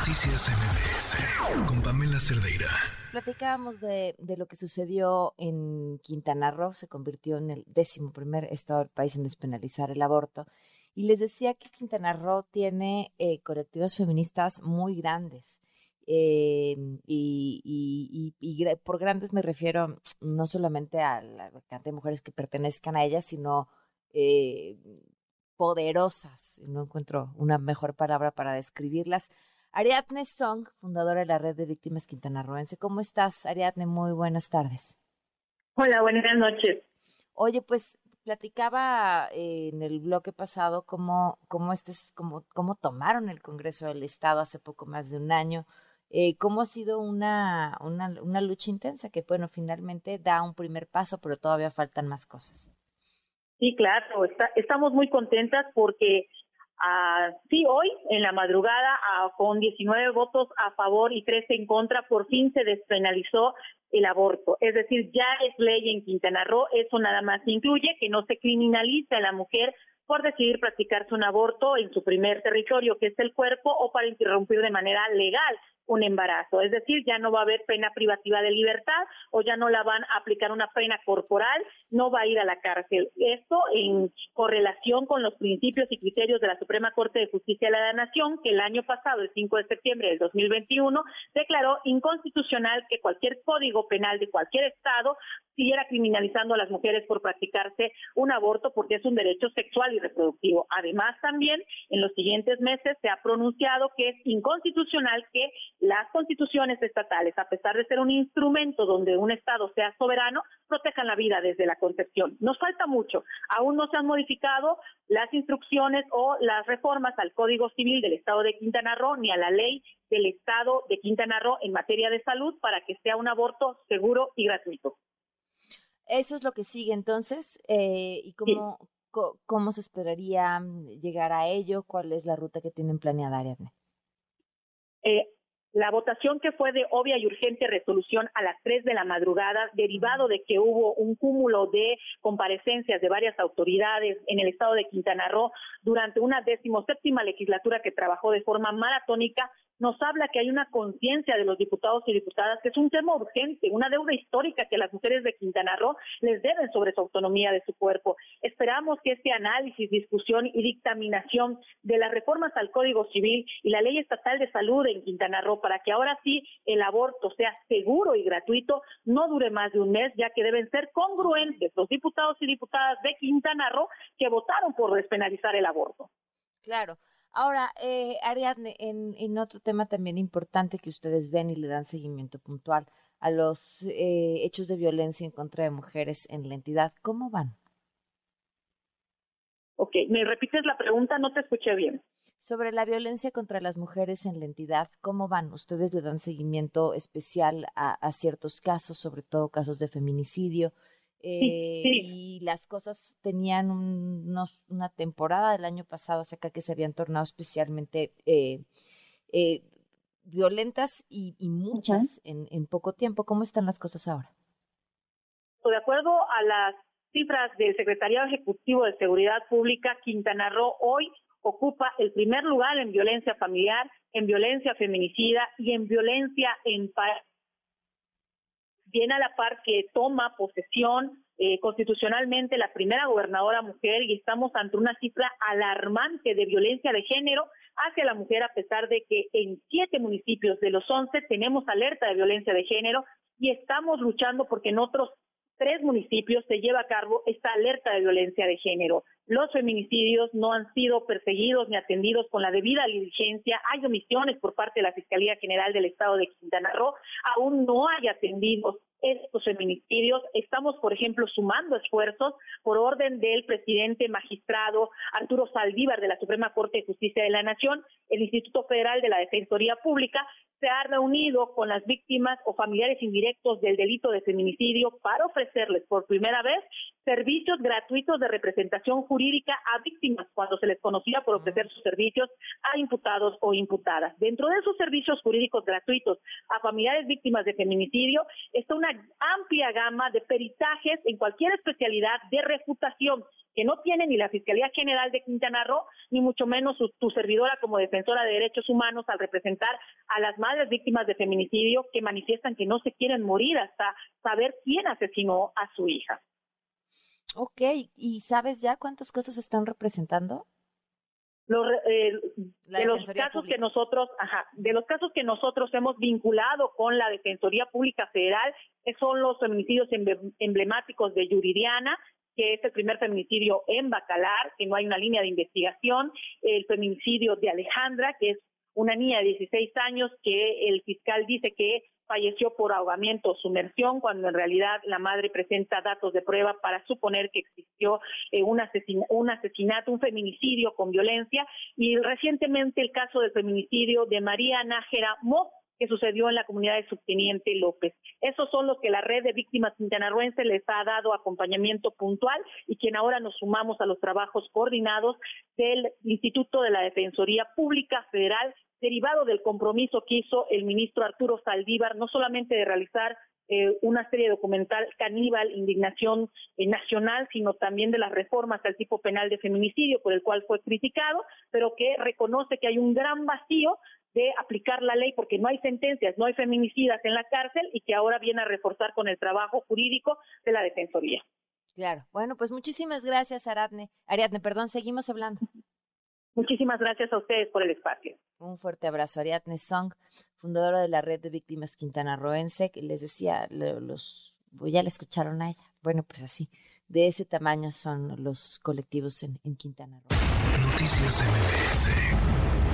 Noticias MBS con Pamela Cerdeira. Platicábamos de, lo que sucedió en Quintana Roo, se convirtió en el décimo primer estado del país en despenalizar el aborto. Y les decía que Quintana Roo tiene eh, colectivas feministas muy grandes. Y, y, por grandes me refiero no solamente a la cantidad de mujeres que pertenezcan a ellas, sino eh, poderosas. No encuentro una mejor palabra para describirlas. Ariadne Song, fundadora de la Red de Víctimas Quintanarroense. ¿Cómo estás, Ariadne? Muy buenas tardes. Hola, buenas noches. Oye, pues platicaba eh, en el bloque pasado cómo, cómo, este, cómo, cómo tomaron el Congreso del Estado hace poco más de un año, eh, cómo ha sido una, una, una lucha intensa que, bueno, finalmente da un primer paso, pero todavía faltan más cosas. Sí, claro, estamos muy contentas porque Ah, sí, hoy en la madrugada, con 19 votos a favor y 13 en contra, por fin se despenalizó el aborto. Es decir, ya es ley en Quintana Roo. Eso nada más incluye que no se criminalice a la mujer por decidir practicarse un aborto en su primer territorio, que es el cuerpo, o para interrumpir de manera legal un embarazo. Es decir, ya no va a haber pena privativa de libertad o ya no la van a aplicar una pena corporal, no va a ir a la cárcel. Esto en correlación con los principios y criterios de la Suprema Corte de Justicia de la Nación, que el año pasado, el 5 de septiembre del 2021, declaró inconstitucional que cualquier código penal de cualquier estado siguiera criminalizando a las mujeres por practicarse un aborto porque es un derecho sexual y reproductivo. Además, también en los siguientes meses se ha pronunciado que es inconstitucional que las constituciones estatales, a pesar de ser un instrumento donde un Estado sea soberano, protejan la vida desde la concepción. Nos falta mucho. Aún no se han modificado las instrucciones o las reformas al Código Civil del Estado de Quintana Roo ni a la ley del Estado de Quintana Roo en materia de salud para que sea un aborto seguro y gratuito. Eso es lo que sigue entonces. Eh, ¿Y cómo, cómo se esperaría llegar a ello? ¿Cuál es la ruta que tienen planeada, Ariadne? Eh, la votación que fue de obvia y urgente resolución a las 3 de la madrugada, derivado de que hubo un cúmulo de comparecencias de varias autoridades en el estado de Quintana Roo durante una decimoséptima legislatura que trabajó de forma maratónica, nos habla que hay una conciencia de los diputados y diputadas que es un tema urgente, una deuda histórica que las mujeres de Quintana Roo les deben sobre su autonomía de su cuerpo. Esperamos que este análisis, discusión y dictaminación de las reformas al Código Civil y la Ley Estatal de Salud en Quintana Roo para que ahora sí el aborto sea seguro y gratuito no dure más de un mes, ya que deben ser congruentes los diputados y diputadas de Quintana Roo que votaron por despenalizar el aborto. Claro. Ahora, eh, Ariadne, en, otro tema también importante que ustedes ven y le dan seguimiento puntual a los eh, hechos de violencia en contra de mujeres en la entidad, ¿cómo van? Ok, ¿me repites la pregunta? No te escuché bien. Sobre la violencia contra las mujeres en la entidad, ¿cómo van? ¿Ustedes le dan seguimiento especial a ciertos casos, sobre todo casos de feminicidio? Eh, y las cosas tenían una temporada del año pasado, o sea, que se habían tornado especialmente eh, eh, violentas y, muchas en, en, poco tiempo. ¿Cómo están las cosas ahora? De acuerdo a las cifras del Secretariado Ejecutivo de Seguridad Pública, Quintana Roo hoy ocupa el primer lugar en violencia familiar, en violencia feminicida y en violencia en viene a la par que toma posesión eh, constitucionalmente la primera gobernadora mujer y estamos ante una cifra alarmante de violencia de género hacia la mujer a pesar de que en siete municipios de los once tenemos alerta de violencia de género y estamos luchando porque en otros tres municipios se lleva a cabo esta alerta de violencia de género. Los feminicidios no han sido perseguidos ni atendidos con la debida diligencia. Hay omisiones por parte de la Fiscalía General del Estado de Quintana Roo. Aún no hay atendidos estos feminicidios. Estamos, por ejemplo, sumando esfuerzos por orden del presidente magistrado Arturo Saldívar de la Suprema Corte de Justicia de la Nación, el Instituto Federal de la Defensoría Pública, se ha reunido con las víctimas o familiares indirectos del delito de feminicidio para ofrecerles por primera vez servicios gratuitos de representación jurídica a víctimas cuando se les conocía por ofrecer sus servicios a imputados o imputadas. Dentro de esos servicios jurídicos gratuitos a familiares víctimas de feminicidio está una amplia gama de peritajes en cualquier especialidad de refutación que no tiene ni la Fiscalía General de Quintana Roo, ni mucho menos tu servidora como defensora de derechos humanos al representar a las madres víctimas de feminicidio que manifiestan que no se quieren morir hasta saber quién asesinó a su hija. Ok, ¿y sabes ya cuántos casos están representando? Eh, de los casos que nosotros, ajá, de los casos que nosotros hemos vinculado con la Defensoría Pública Federal, son los feminicidios emblemáticos de Yuridiana, que es el primer feminicidio en Bacalar, que no hay una línea de investigación, el feminicidio de Alejandra, que es una niña de 16 años que el fiscal dice que falleció por ahogamiento o sumersión, cuando en realidad la madre presenta datos de prueba para suponer que existió eh, un, un asesinato, un feminicidio con violencia, y recientemente el caso del feminicidio de María Nájera Mo, que sucedió en la comunidad de Subteniente López. Esos son los que la red de víctimas quintanarroense les ha dado acompañamiento puntual y quien ahora nos sumamos a los trabajos coordinados del Instituto de la Defensoría Pública Federal derivado del compromiso que hizo el ministro Arturo Saldívar, no solamente de realizar eh, una serie documental caníbal, indignación eh, nacional, sino también de las reformas al tipo penal de feminicidio, por el cual fue criticado, pero que reconoce que hay un gran vacío de aplicar la ley porque no hay sentencias, no hay feminicidas en la cárcel y que ahora viene a reforzar con el trabajo jurídico de la Defensoría. Claro. Bueno, pues muchísimas gracias, Ariadne. Ariadne, perdón, seguimos hablando. Muchísimas gracias a ustedes por el espacio. Un fuerte abrazo, Ariadne Song, fundadora de la Red de Víctimas Quintana Roense, que les decía, los, ya la escucharon a ella. Bueno, pues así, de ese tamaño son los colectivos en, en Quintana Roo. Noticias MBS